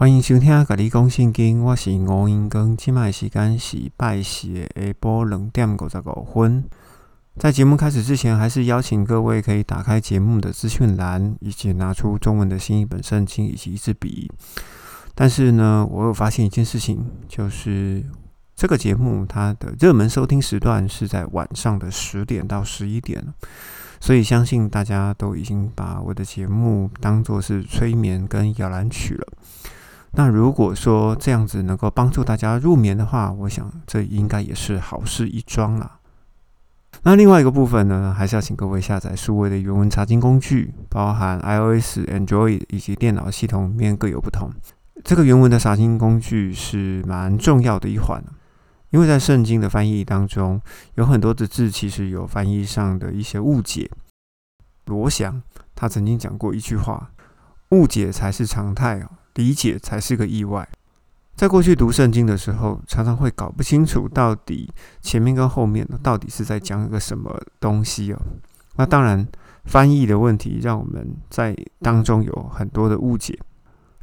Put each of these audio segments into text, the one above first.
欢迎收听《甲你讲圣经》，我是吴英庚。今麦时间是拜四的下晡两点五十五分。在节目开始之前，还是邀请各位可以打开节目的资讯栏，以及拿出中文的新一本圣经以及一支笔。但是呢，我有发现一件事情，就是这个节目它的热门收听时段是在晚上的十点到十一点，所以相信大家都已经把我的节目当作是催眠跟摇篮曲了。那如果说这样子能够帮助大家入眠的话，我想这应该也是好事一桩啦。那另外一个部分呢，还是要请各位下载数位的原文查经工具，包含 iOS、Android 以及电脑系统里面各有不同。这个原文的查经工具是蛮重要的一环，因为在圣经的翻译当中，有很多的字其实有翻译上的一些误解。罗翔他曾经讲过一句话：“误解才是常态哦。”理解才是个意外。在过去读圣经的时候，常常会搞不清楚到底前面跟后面，到底是在讲一个什么东西哦。那当然，翻译的问题让我们在当中有很多的误解。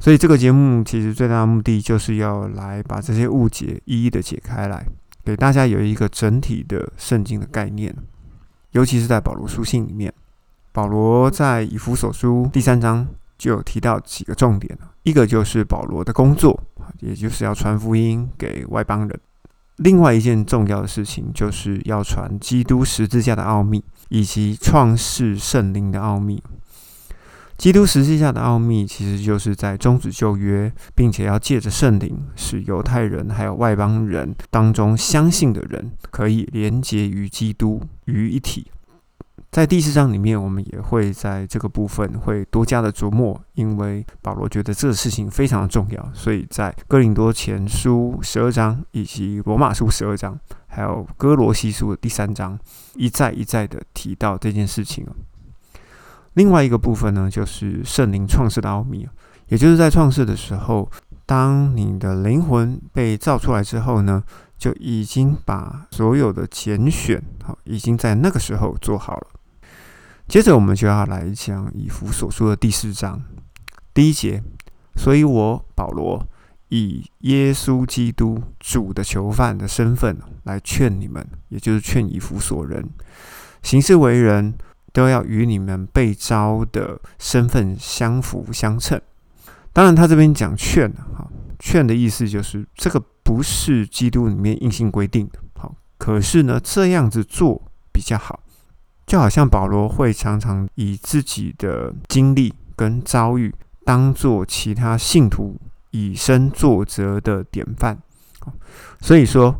所以这个节目其实最大的目的就是要来把这些误解一一的解开来，给大家有一个整体的圣经的概念。尤其是在保罗书信里面，保罗在以弗所书第三章。就有提到几个重点一个就是保罗的工作，也就是要传福音给外邦人；另外一件重要的事情，就是要传基督十字架的奥秘，以及创世圣灵的奥秘。基督十字架的奥秘，其实就是在终止旧约，并且要借着圣灵，使犹太人还有外邦人当中相信的人，可以连结于基督于一体。在第四章里面，我们也会在这个部分会多加的琢磨，因为保罗觉得这个事情非常的重要，所以在哥林多前书十二章以及罗马书十二章，还有哥罗西书的第三章，一再一再的提到这件事情另外一个部分呢，就是圣灵创世的奥秘也就是在创世的时候，当你的灵魂被造出来之后呢，就已经把所有的拣选好，已经在那个时候做好了。接着我们就要来讲以弗所说的第四章第一节，所以我保罗以耶稣基督主的囚犯的身份来劝你们，也就是劝以弗所人行事为人，都要与你们被招的身份相符相称。当然，他这边讲劝哈，劝的意思就是这个不是基督里面硬性规定的，好，可是呢，这样子做比较好。就好像保罗会常常以自己的经历跟遭遇，当做其他信徒以身作则的典范。所以说，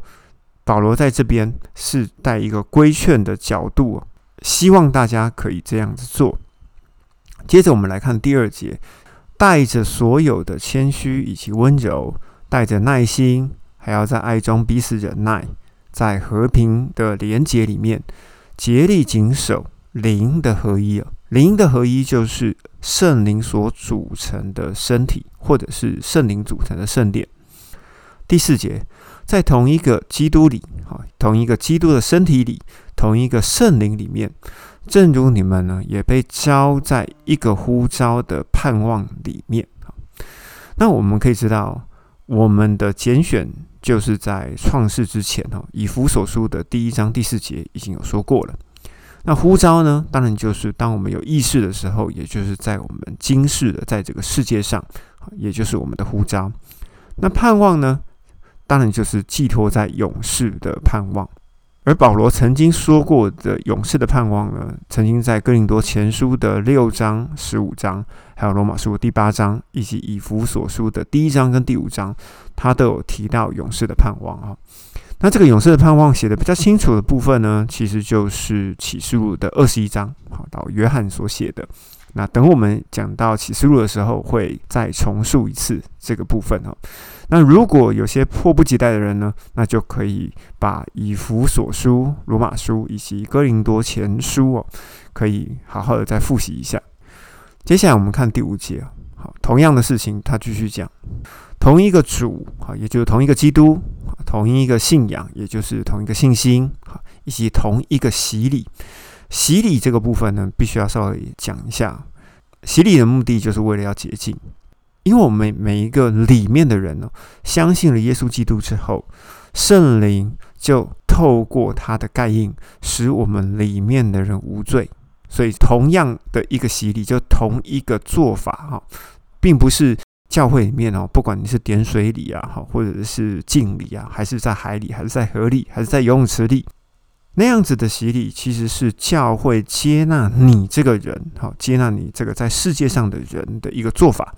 保罗在这边是带一个规劝的角度，希望大家可以这样子做。接着我们来看第二节，带着所有的谦虚以及温柔，带着耐心，还要在爱中彼此忍耐，在和平的连结里面。竭力谨守灵的合一啊，灵的合一就是圣灵所组成的身体，或者是圣灵组成的圣殿。第四节，在同一个基督里，啊，同一个基督的身体里，同一个圣灵里面，正如你们呢，也被招在一个呼召的盼望里面。那我们可以知道，我们的拣选。就是在创世之前哦，以弗所书的第一章第四节已经有说过了。那呼召呢，当然就是当我们有意识的时候，也就是在我们今世的在这个世界上，也就是我们的呼召。那盼望呢，当然就是寄托在勇士的盼望。而保罗曾经说过的勇士的盼望呢，曾经在哥林多前书的六章、十五章，还有罗马书第八章，以及以弗所书的第一章跟第五章，他都有提到勇士的盼望啊。那这个勇士的盼望写的比较清楚的部分呢，其实就是启示录的二十一章，好到约翰所写的。那等我们讲到启示录的时候，会再重述一次这个部分哈。那如果有些迫不及待的人呢，那就可以把以弗所书、罗马书以及哥林多前书哦，可以好好的再复习一下。接下来我们看第五节好，同样的事情他继续讲，同一个主啊，也就是同一个基督，同一个信仰，也就是同一个信心，以及同一个洗礼。洗礼这个部分呢，必须要稍微讲一下。洗礼的目的就是为了要洁净。因为我们每一个里面的人呢，相信了耶稣基督之后，圣灵就透过他的盖印，使我们里面的人无罪。所以，同样的一个洗礼，就同一个做法哈，并不是教会里面哦，不管你是点水礼啊，哈，或者是敬礼啊，还是在海里，还是在河里，还是在游泳池里，那样子的洗礼，其实是教会接纳你这个人，好，接纳你这个在世界上的人的一个做法。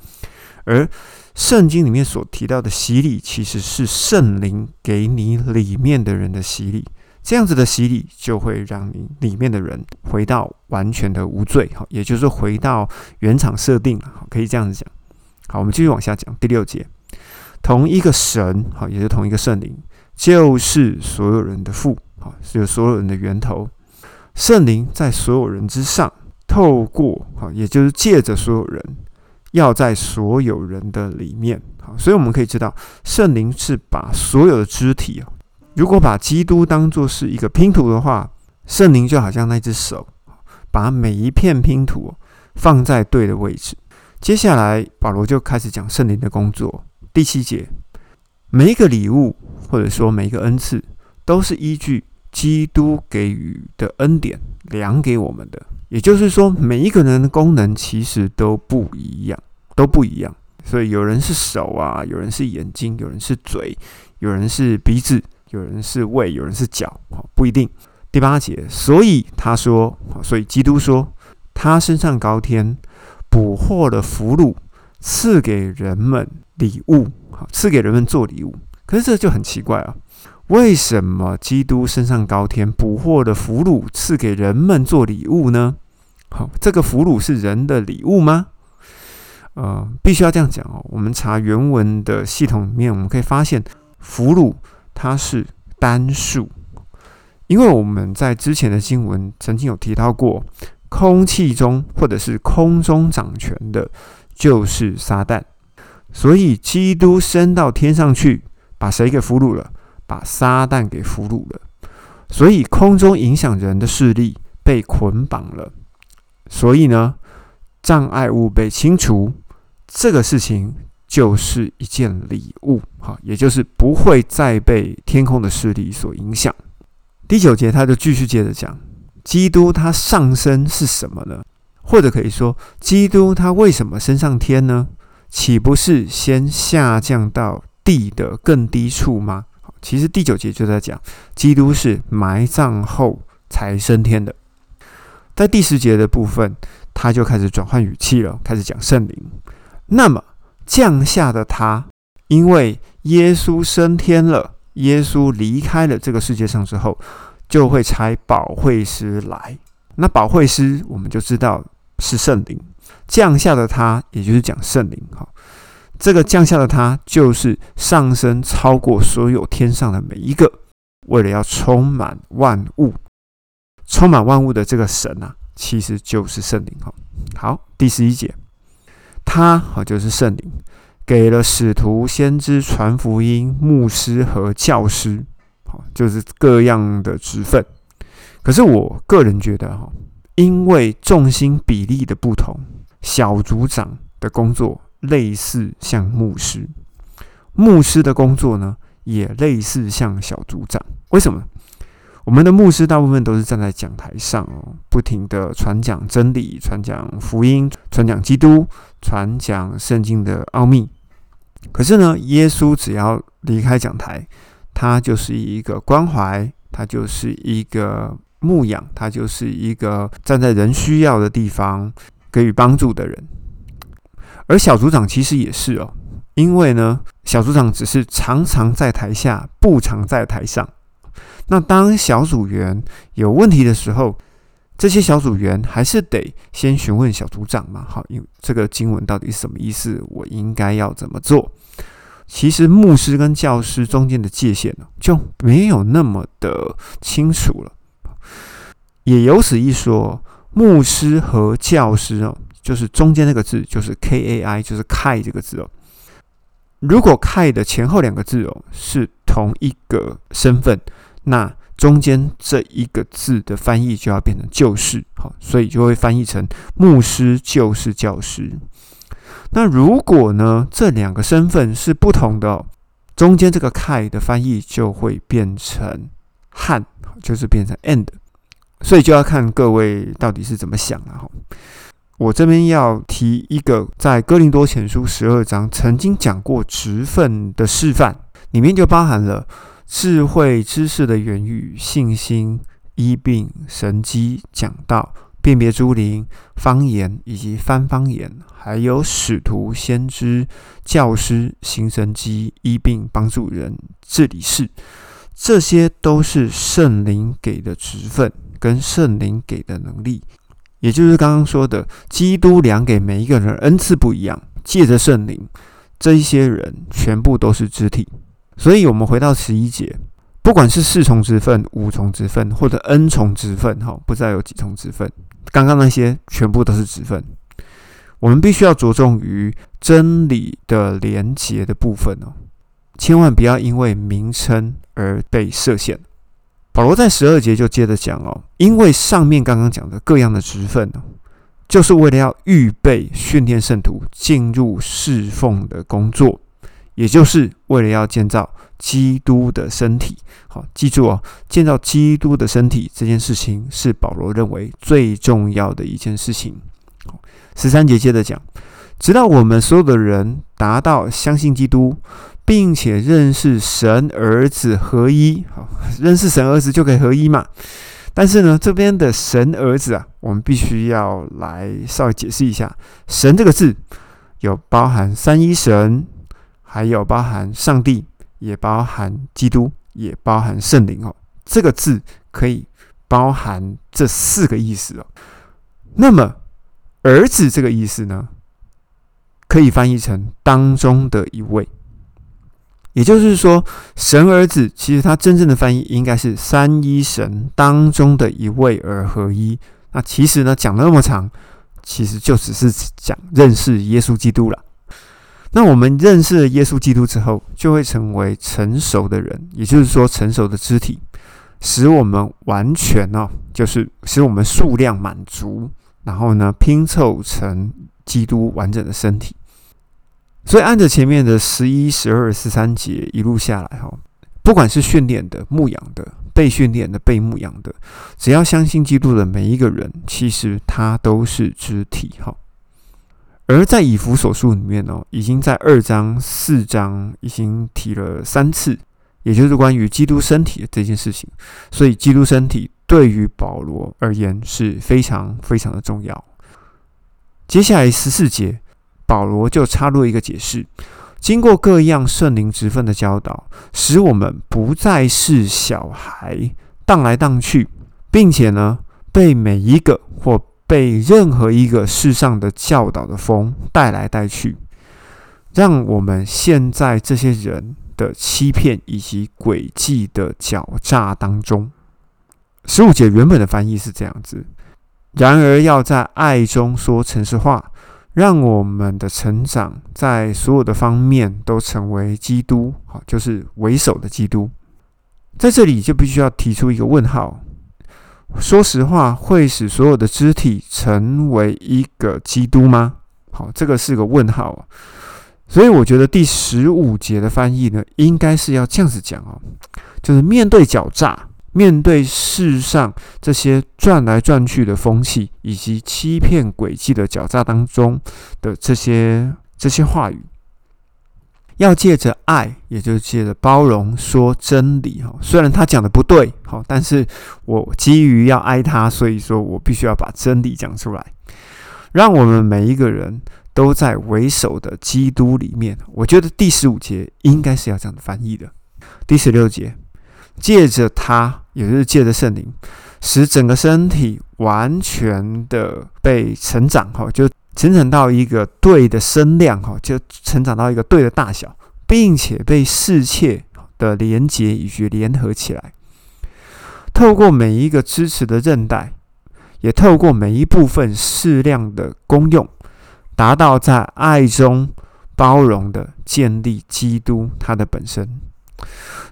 而圣经里面所提到的洗礼，其实是圣灵给你里面的人的洗礼。这样子的洗礼，就会让你里面的人回到完全的无罪，好，也就是回到原厂设定，好，可以这样子讲。好，我们继续往下讲第六节，同一个神，好，也是同一个圣灵，就是所有人的父，好，是所有人的源头。圣灵在所有人之上，透过，好，也就是借着所有人，要在所有人的里面，好，所以我们可以知道，圣灵是把所有的肢体啊。如果把基督当作是一个拼图的话，圣灵就好像那只手，把每一片拼图放在对的位置。接下来，保罗就开始讲圣灵的工作。第七节，每一个礼物或者说每一个恩赐，都是依据基督给予的恩典量给我们的。也就是说，每一个人的功能其实都不一样，都不一样。所以有人是手啊，有人是眼睛，有人是嘴，有人是鼻子。有人是胃，有人是脚，不一定。第八节，所以他说，所以基督说，他升上高天，捕获了俘虏，赐给人们礼物，赐给人们做礼物。可是这就很奇怪啊，为什么基督升上高天，捕获了俘虏，赐给人们做礼物呢？好，这个俘虏是人的礼物吗？呃，必须要这样讲哦。我们查原文的系统里面，我们可以发现俘虏。它是单数，因为我们在之前的经文曾经有提到过，空气中或者是空中掌权的，就是撒旦。所以基督升到天上去，把谁给俘虏了？把撒旦给俘虏了。所以空中影响人的势力被捆绑了。所以呢，障碍物被清除，这个事情。就是一件礼物，哈，也就是不会再被天空的势力所影响。第九节，他就继续接着讲，基督他上升是什么呢？或者可以说，基督他为什么升上天呢？岂不是先下降到地的更低处吗？其实第九节就在讲，基督是埋葬后才升天的。在第十节的部分，他就开始转换语气了，开始讲圣灵。那么。降下的他，因为耶稣升天了，耶稣离开了这个世界上之后，就会差保惠师来。那保惠师我们就知道是圣灵降下的他，也就是讲圣灵。哈，这个降下的他就是上升超过所有天上的每一个，为了要充满万物，充满万物的这个神啊，其实就是圣灵。哈，好，第十一节。他哈就是圣灵，给了使徒、先知传福音、牧师和教师，好就是各样的职分。可是我个人觉得哈，因为重心比例的不同，小组长的工作类似像牧师，牧师的工作呢也类似像小组长。为什么？我们的牧师大部分都是站在讲台上哦，不停的传讲真理、传讲福音、传讲基督、传讲圣经的奥秘。可是呢，耶稣只要离开讲台，他就是一个关怀，他就是一个牧养，他就是一个站在人需要的地方给予帮助的人。而小组长其实也是哦，因为呢，小组长只是常常在台下，不常在台上。那当小组员有问题的时候，这些小组员还是得先询问小组长嘛？好，因为这个经文到底是什么意思？我应该要怎么做？其实牧师跟教师中间的界限呢，就没有那么的清楚了。也有此一说，牧师和教师哦，就是中间那个字，就是 K A I，就是 Kai 这个字哦。如果 Kai 的前后两个字哦是同一个身份。那中间这一个字的翻译就要变成“就是”，好，所以就会翻译成“牧师就是教师”。那如果呢，这两个身份是不同的，中间这个 “kai” 的翻译就会变成“汉”，就是变成 “and”。所以就要看各位到底是怎么想了哈。我这边要提一个在哥林多前书十二章曾经讲过职分的示范，里面就包含了智慧、知识的言语、信心、医病、神机、讲道、辨别诸灵、方言以及翻方言，还有使徒、先知、教师、行神机、医病、帮助人、治理事，这些都是圣灵给的职分跟圣灵给的能力。也就是刚刚说的，基督量给每一个人恩赐不一样，借着圣灵，这一些人全部都是肢体。所以，我们回到十一节，不管是四重之分、五重之分，或者 n 重之分，哈，不知道有几重之分。刚刚那些全部都是之分。我们必须要着重于真理的连结的部分哦，千万不要因为名称而被设限。保罗在十二节就接着讲哦，因为上面刚刚讲的各样的职分哦，就是为了要预备训练圣徒进入侍奉的工作，也就是为了要建造基督的身体。好，记住哦，建造基督的身体这件事情是保罗认为最重要的一件事情。十三节接着讲，直到我们所有的人达到相信基督。并且认识神儿子合一，好，认识神儿子就可以合一嘛。但是呢，这边的神儿子啊，我们必须要来稍微解释一下。神这个字有包含三一神，还有包含上帝，也包含基督，也包含圣灵哦。这个字可以包含这四个意思哦。那么儿子这个意思呢，可以翻译成当中的一位。也就是说，神儿子其实他真正的翻译应该是三一神当中的一位而合一。那其实呢，讲了那么长，其实就只是讲认识耶稣基督了。那我们认识了耶稣基督之后，就会成为成熟的人，也就是说，成熟的肢体，使我们完全哦，就是使我们数量满足，然后呢，拼凑成基督完整的身体。所以，按着前面的十一、十二、十三节一路下来，哈，不管是训练的、牧养的、被训练的、被牧养的，只要相信基督的每一个人，其实他都是肢体，哈。而在以弗所书里面呢，已经在二章、四章已经提了三次，也就是关于基督身体的这件事情。所以，基督身体对于保罗而言是非常非常的重要。接下来十四节。保罗就插入一个解释：经过各样圣灵职分的教导，使我们不再是小孩荡来荡去，并且呢，被每一个或被任何一个世上的教导的风带来带去，让我们陷在这些人的欺骗以及诡计的狡诈当中。十五节原本的翻译是这样子：然而要在爱中说诚实话。让我们的成长在所有的方面都成为基督，好，就是为首的基督。在这里就必须要提出一个问号。说实话，会使所有的肢体成为一个基督吗？好，这个是个问号。所以我觉得第十五节的翻译呢，应该是要这样子讲哦，就是面对狡诈。面对世上这些转来转去的风气，以及欺骗诡计的狡诈当中的这些这些话语，要借着爱，也就是借着包容，说真理。哈，虽然他讲的不对，好，但是我基于要爱他，所以说我必须要把真理讲出来，让我们每一个人都在为首的基督里面。我觉得第十五节应该是要这样的翻译的。第十六节。借着他，也就是借着圣灵，使整个身体完全的被成长，哈，就成长到一个对的身量，哈，就成长到一个对的大小，并且被世切的连接以及联合起来，透过每一个支持的韧带，也透过每一部分适量的功用，达到在爱中包容的建立基督它的本身。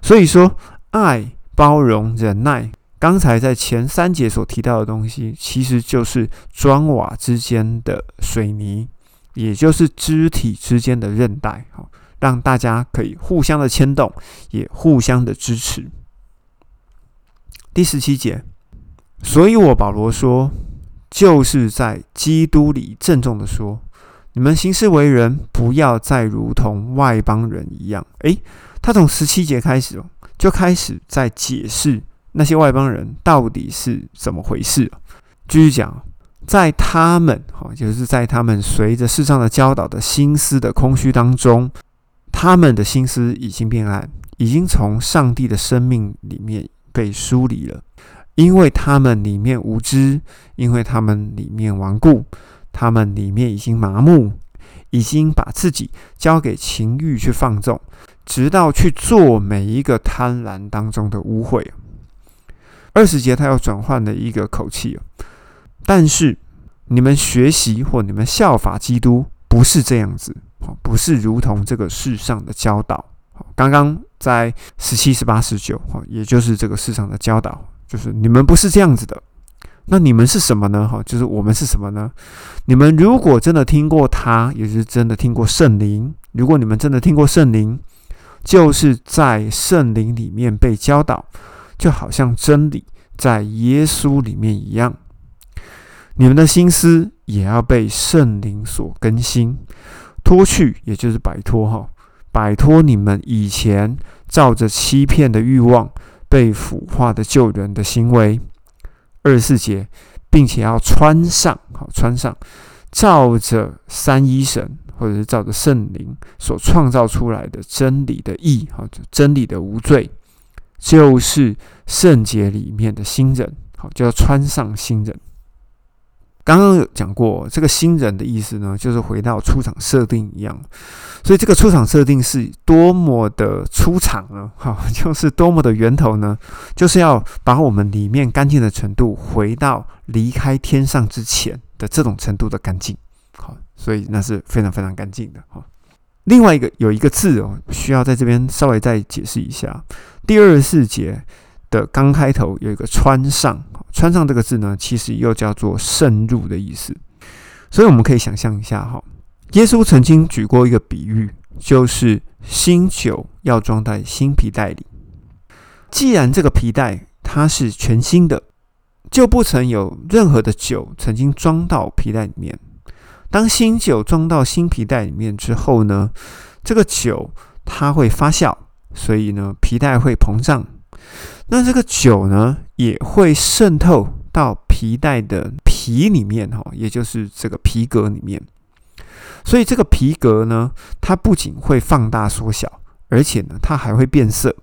所以说。爱、包容、忍耐，刚才在前三节所提到的东西，其实就是砖瓦之间的水泥，也就是肢体之间的韧带，哈，让大家可以互相的牵动，也互相的支持。第十七节，所以我保罗说，就是在基督里郑重的说，你们行事为人，不要再如同外邦人一样。诶，他从十七节开始哦，就开始在解释那些外邦人到底是怎么回事。继续讲。在他们，哈，就是在他们随着世上的教导的心思的空虚当中，他们的心思已经变暗，已经从上帝的生命里面被疏离了，因为他们里面无知，因为他们里面顽固，他们里面已经麻木，已经把自己交给情欲去放纵，直到去做每一个贪婪当中的污秽。二十节他要转换的一个口气但是，你们学习或你们效法基督，不是这样子，不是如同这个世上的教导。刚刚在十七、十八、十九，也就是这个世上的教导，就是你们不是这样子的。那你们是什么呢？哈，就是我们是什么呢？你们如果真的听过他，也是真的听过圣灵。如果你们真的听过圣灵，就是在圣灵里面被教导，就好像真理在耶稣里面一样。你们的心思也要被圣灵所更新，脱去，也就是摆脱哈，摆脱你们以前照着欺骗的欲望被腐化的旧人的行为。二十四节，并且要穿上，好穿上，照着三一神或者是照着圣灵所创造出来的真理的义，好真理的无罪，就是圣洁里面的新人，好就要穿上新人。刚刚有讲过，这个新人的意思呢，就是回到出场设定一样，所以这个出场设定是多么的出场呢？哈，就是多么的源头呢？就是要把我们里面干净的程度回到离开天上之前的这种程度的干净。好，所以那是非常非常干净的。哈，另外一个有一个字哦，需要在这边稍微再解释一下，第二十四节。的刚开头有一个“穿上”，“穿上”这个字呢，其实又叫做“渗入”的意思。所以我们可以想象一下哈，耶稣曾经举过一个比喻，就是新酒要装在新皮袋里。既然这个皮袋它是全新的，就不曾有任何的酒曾经装到皮袋里面。当新酒装到新皮袋里面之后呢，这个酒它会发酵，所以呢，皮带会膨胀。那这个酒呢，也会渗透到皮带的皮里面，哈，也就是这个皮革里面。所以这个皮革呢，它不仅会放大缩小，而且呢，它还会变色，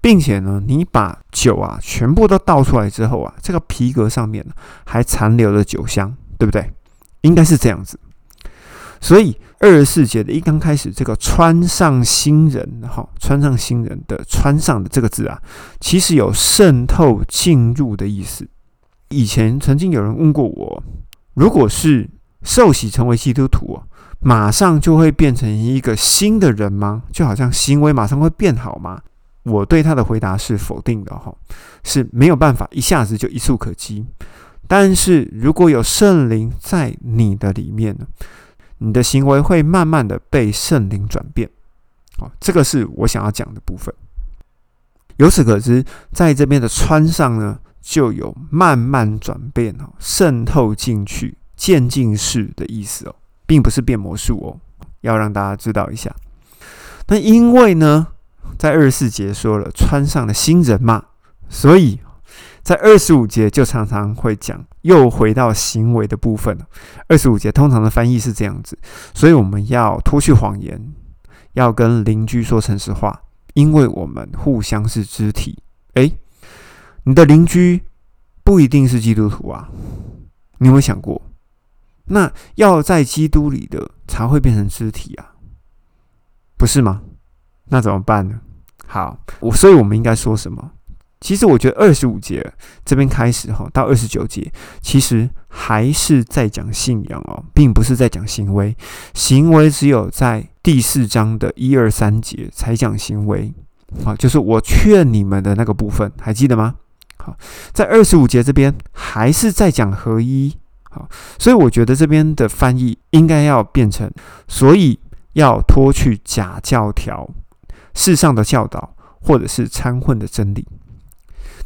并且呢，你把酒啊全部都倒出来之后啊，这个皮革上面还残留了酒香，对不对？应该是这样子。所以二十四节的一刚开始，这个穿上新人，哈，穿上新人的穿上的这个字啊，其实有渗透进入的意思。以前曾经有人问过我，如果是受洗成为基督徒，马上就会变成一个新的人吗？就好像行为马上会变好吗？我对他的回答是否定的，哈，是没有办法一下子就一触可及。但是如果有圣灵在你的里面呢？你的行为会慢慢的被圣灵转变，哦，这个是我想要讲的部分。由此可知，在这边的穿上呢，就有慢慢转变哦，渗透进去、渐进式的意思哦，并不是变魔术哦，要让大家知道一下。那因为呢，在二十四节说了穿上了新人嘛，所以。在二十五节就常常会讲，又回到行为的部分。二十五节通常的翻译是这样子，所以我们要脱去谎言，要跟邻居说诚实话，因为我们互相是肢体。诶，你的邻居不一定是基督徒啊，你有没有想过？那要在基督里的才会变成肢体啊，不是吗？那怎么办呢？好，我所以我们应该说什么？其实我觉得二十五节这边开始哈，到二十九节，其实还是在讲信仰哦，并不是在讲行为。行为只有在第四章的一二三节才讲行为，好，就是我劝你们的那个部分，还记得吗？好，在二十五节这边还是在讲合一，好，所以我觉得这边的翻译应该要变成，所以要脱去假教条、世上的教导，或者是掺混的真理。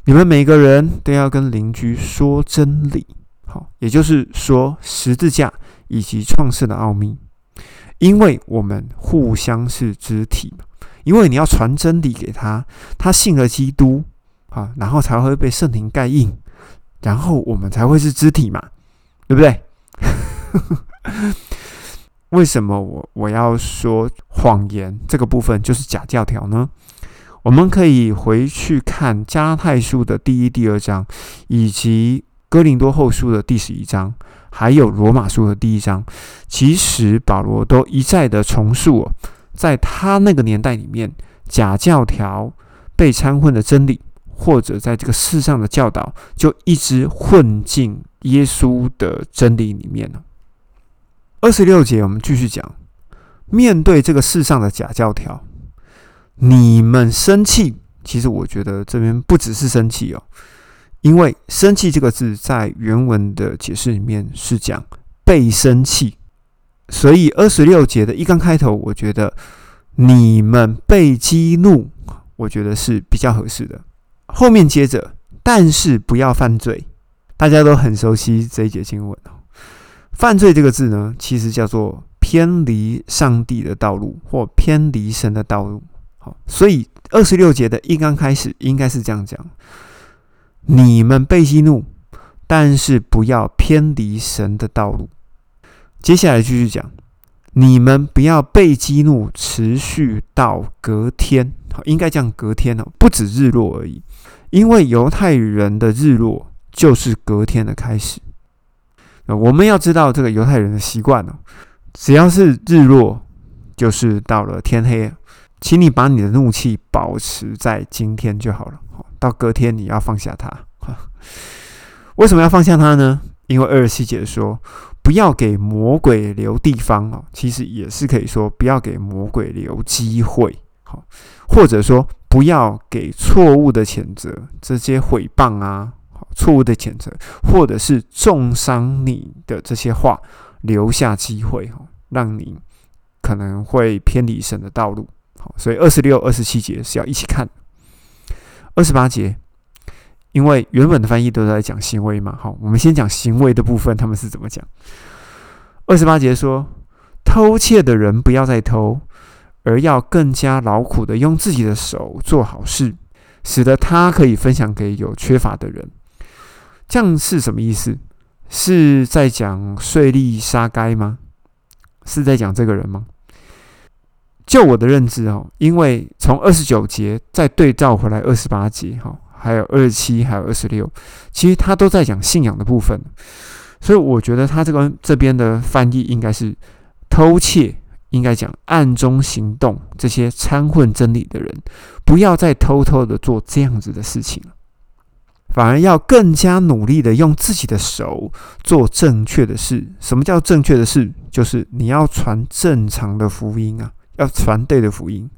你们每个人都要跟邻居说真理，好，也就是说十字架以及创世的奥秘，因为我们互相是肢体嘛。因为你要传真理给他，他信了基督啊，然后才会被圣灵盖印，然后我们才会是肢体嘛，对不对？为什么我我要说谎言这个部分就是假教条呢？我们可以回去看加拉太书的第一、第二章，以及哥林多后书的第十一章，还有罗马书的第一章。其实保罗都一再的重述。在他那个年代里面，假教条被掺混的真理，或者在这个世上的教导，就一直混进耶稣的真理里面了。二十六节，我们继续讲，面对这个世上的假教条，你们生气。其实我觉得这边不只是生气哦，因为“生气”这个字在原文的解释里面是讲被生气。所以二十六节的一刚开头，我觉得你们被激怒，我觉得是比较合适的。后面接着，但是不要犯罪，大家都很熟悉这一节经文哦。犯罪这个字呢，其实叫做偏离上帝的道路或偏离神的道路。好，所以二十六节的一刚开始应该是这样讲：你们被激怒，但是不要偏离神的道路。接下来继续讲，你们不要被激怒，持续到隔天。好，应该讲隔天哦，不止日落而已。因为犹太人的日落就是隔天的开始。那我们要知道这个犹太人的习惯哦，只要是日落，就是到了天黑。请你把你的怒气保持在今天就好了。到隔天你要放下它。为什么要放下它呢？因为二十七节说。不要给魔鬼留地方哦，其实也是可以说不要给魔鬼留机会，好，或者说不要给错误的谴责，这些诽谤啊，错误的谴责，或者是重伤你的这些话留下机会哈，让你可能会偏离神的道路，所以二十六、二十七节是要一起看，二十八节。因为原本的翻译都在讲行为嘛，好，我们先讲行为的部分，他们是怎么讲？二十八节说，偷窃的人不要再偷，而要更加劳苦的用自己的手做好事，使得他可以分享给有缺乏的人。这样是什么意思？是在讲税利杀该吗？是在讲这个人吗？就我的认知哦，因为从二十九节再对照回来二十八节，哈。还有二十七，还有二十六，其实他都在讲信仰的部分，所以我觉得他这个这边的翻译应该是偷窃，应该讲暗中行动，这些掺混真理的人，不要再偷偷的做这样子的事情了，反而要更加努力的用自己的手做正确的事。什么叫正确的事？就是你要传正常的福音啊，要传对的福音，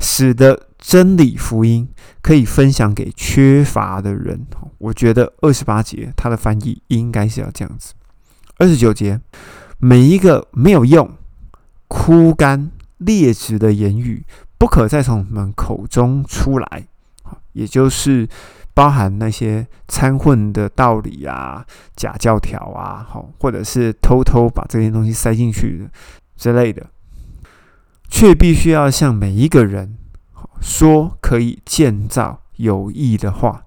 使得。真理福音可以分享给缺乏的人。我觉得二十八节它的翻译应该是要这样子。二十九节，每一个没有用、枯干、劣质的言语，不可再从我们口中出来。也就是包含那些掺混的道理啊、假教条啊，好，或者是偷偷把这些东西塞进去之类的，却必须要向每一个人。说可以建造有益的话，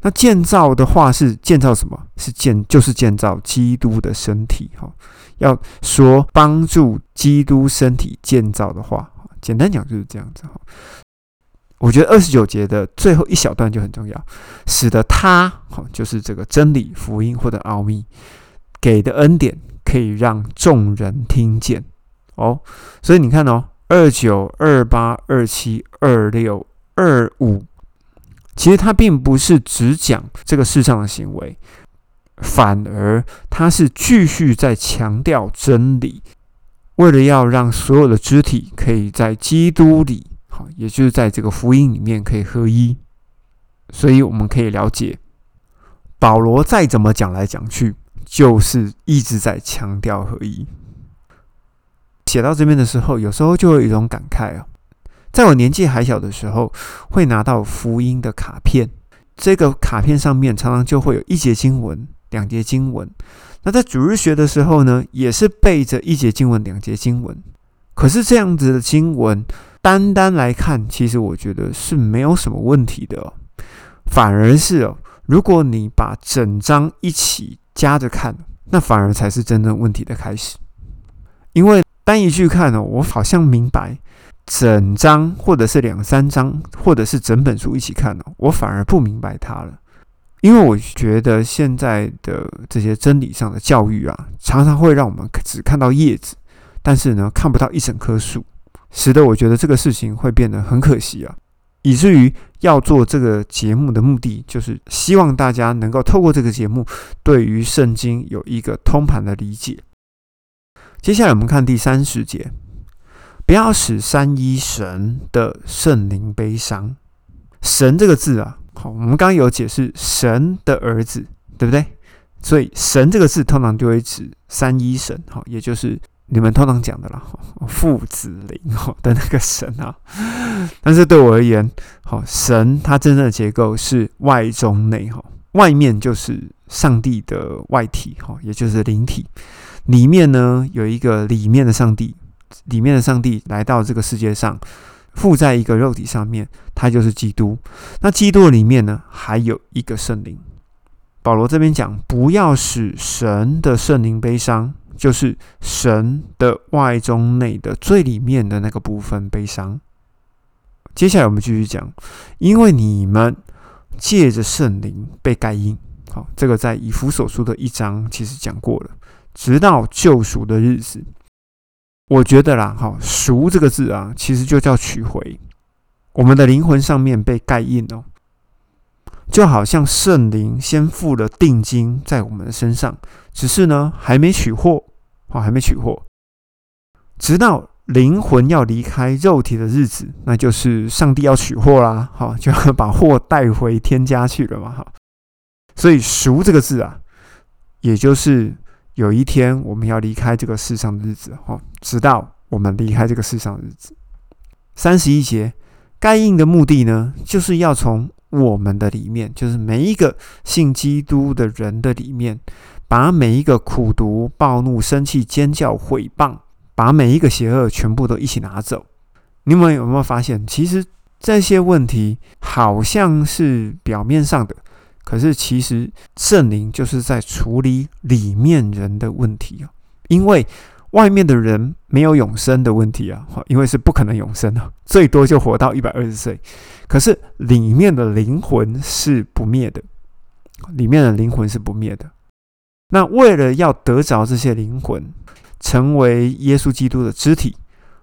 那建造的话是建造什么？是建就是建造基督的身体哈。要说帮助基督身体建造的话，简单讲就是这样子哈。我觉得二十九节的最后一小段就很重要，使得他哈就是这个真理福音或者奥秘给的恩典可以让众人听见哦。所以你看哦。二九二八二七二六二五，其实它并不是只讲这个世上的行为，反而它是继续在强调真理，为了要让所有的肢体可以在基督里，好，也就是在这个福音里面可以合一。所以我们可以了解，保罗再怎么讲来讲去，就是一直在强调合一。写到这边的时候，有时候就会有一种感慨啊，在我年纪还小的时候，会拿到福音的卡片，这个卡片上面常常就会有一节经文、两节经文。那在主日学的时候呢，也是背着一节经文、两节经文。可是这样子的经文，单单来看，其实我觉得是没有什么问题的。反而是哦，如果你把整章一起加着看，那反而才是真正问题的开始。因为单一句看呢，我好像明白；整章或者是两三章，或者是整本书一起看呢，我反而不明白它了。因为我觉得现在的这些真理上的教育啊，常常会让我们只看到叶子，但是呢，看不到一整棵树，使得我觉得这个事情会变得很可惜啊，以至于要做这个节目的目的，就是希望大家能够透过这个节目，对于圣经有一个通盘的理解。接下来我们看第三十节，不要使三一神的圣灵悲伤。神这个字啊。好，我们刚刚有解释神的儿子，对不对？所以神这个字通常就会指三一神，好，也就是你们通常讲的啦，父子灵哈的那个神啊。但是对我而言，好，神它真正的结构是外中内哈，外面就是上帝的外体哈，也就是灵体，里面呢有一个里面的上帝，里面的上帝来到这个世界上。附在一个肉体上面，他就是基督。那基督里面呢，还有一个圣灵。保罗这边讲，不要使神的圣灵悲伤，就是神的外中内的最里面的那个部分悲伤。接下来我们继续讲，因为你们借着圣灵被盖印。好，这个在以弗所书的一章其实讲过了，直到救赎的日子。我觉得啦，哈，赎这个字啊，其实就叫取回。我们的灵魂上面被盖印哦，就好像圣灵先付了定金在我们的身上，只是呢还没取货，哦，还没取货，直到灵魂要离开肉体的日子，那就是上帝要取货啦，哈，就要把货带回天家去了嘛，哈。所以赎这个字啊，也就是。有一天我们要离开这个世上的日子，哈，直到我们离开这个世上的日子。三十一节，该印的目的呢，就是要从我们的里面，就是每一个信基督的人的里面，把每一个苦毒、暴怒、生气、尖叫、毁谤，把每一个邪恶全部都一起拿走。你们有没有发现，其实这些问题好像是表面上的？可是，其实圣灵就是在处理里面人的问题啊，因为外面的人没有永生的问题啊，因为是不可能永生的，最多就活到一百二十岁。可是里面的灵魂是不灭的，里面的灵魂是不灭的。那为了要得着这些灵魂，成为耶稣基督的肢体，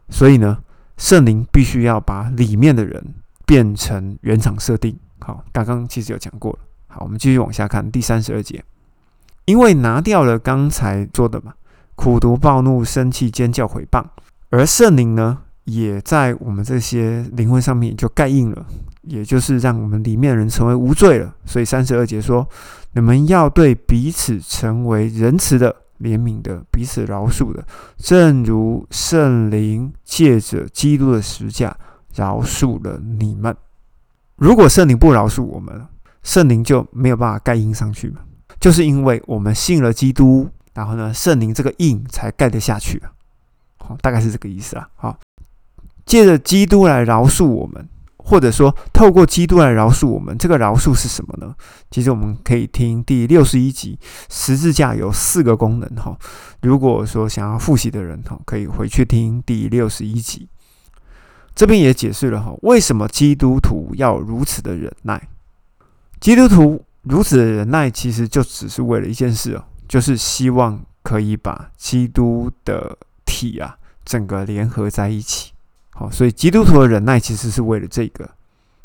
所以呢，圣灵必须要把里面的人变成原厂设定。好，刚刚其实有讲过了。好，我们继续往下看第三十二节。因为拿掉了刚才做的嘛，苦毒、暴怒、生气、尖叫、毁谤，而圣灵呢，也在我们这些灵魂上面就盖印了，也就是让我们里面人成为无罪了。所以三十二节说：你们要对彼此成为仁慈的、怜悯的、彼此饶恕的，正如圣灵借着基督的十架饶恕了你们。如果圣灵不饶恕我们，圣灵就没有办法盖印上去嘛？就是因为我们信了基督，然后呢，圣灵这个印才盖得下去啊。好，大概是这个意思啊。好，借着基督来饶恕我们，或者说透过基督来饶恕我们，这个饶恕是什么呢？其实我们可以听第六十一集，十字架有四个功能哈。如果说想要复习的人哈，可以回去听第六十一集，这边也解释了哈，为什么基督徒要如此的忍耐。基督徒如此的忍耐，其实就只是为了一件事哦，就是希望可以把基督的体啊，整个联合在一起。好，所以基督徒的忍耐其实是为了这个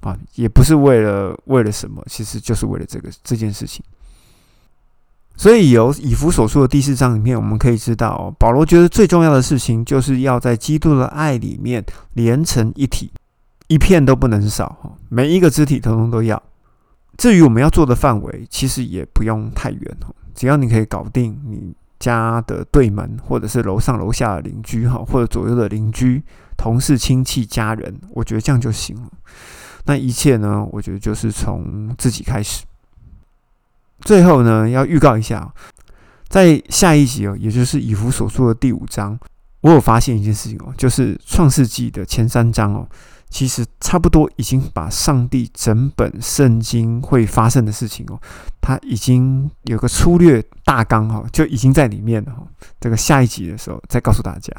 啊，也不是为了为了什么，其实就是为了这个这件事情。所以由以弗所说的第四章里面，我们可以知道，保罗觉得最重要的事情，就是要在基督的爱里面连成一体，一片都不能少哈，每一个肢体通通都要。至于我们要做的范围，其实也不用太远哦，只要你可以搞定你家的对门，或者是楼上楼下的邻居哈，或者左右的邻居、同事、亲戚、家人，我觉得这样就行了。那一切呢，我觉得就是从自己开始。最后呢，要预告一下，在下一集哦，也就是以弗所说的第五章，我有发现一件事情哦，就是创世纪的前三章哦。其实差不多已经把上帝整本圣经会发生的事情哦，它已经有个粗略大纲哈，就已经在里面了哈。这个下一集的时候再告诉大家。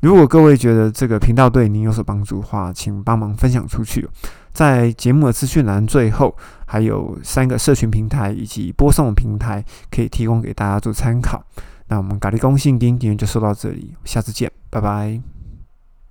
如果各位觉得这个频道对您有所帮助的话，请帮忙分享出去。在节目的资讯栏最后还有三个社群平台以及播送平台可以提供给大家做参考。那我们咖喱公信今天就说到这里，下次见，拜拜。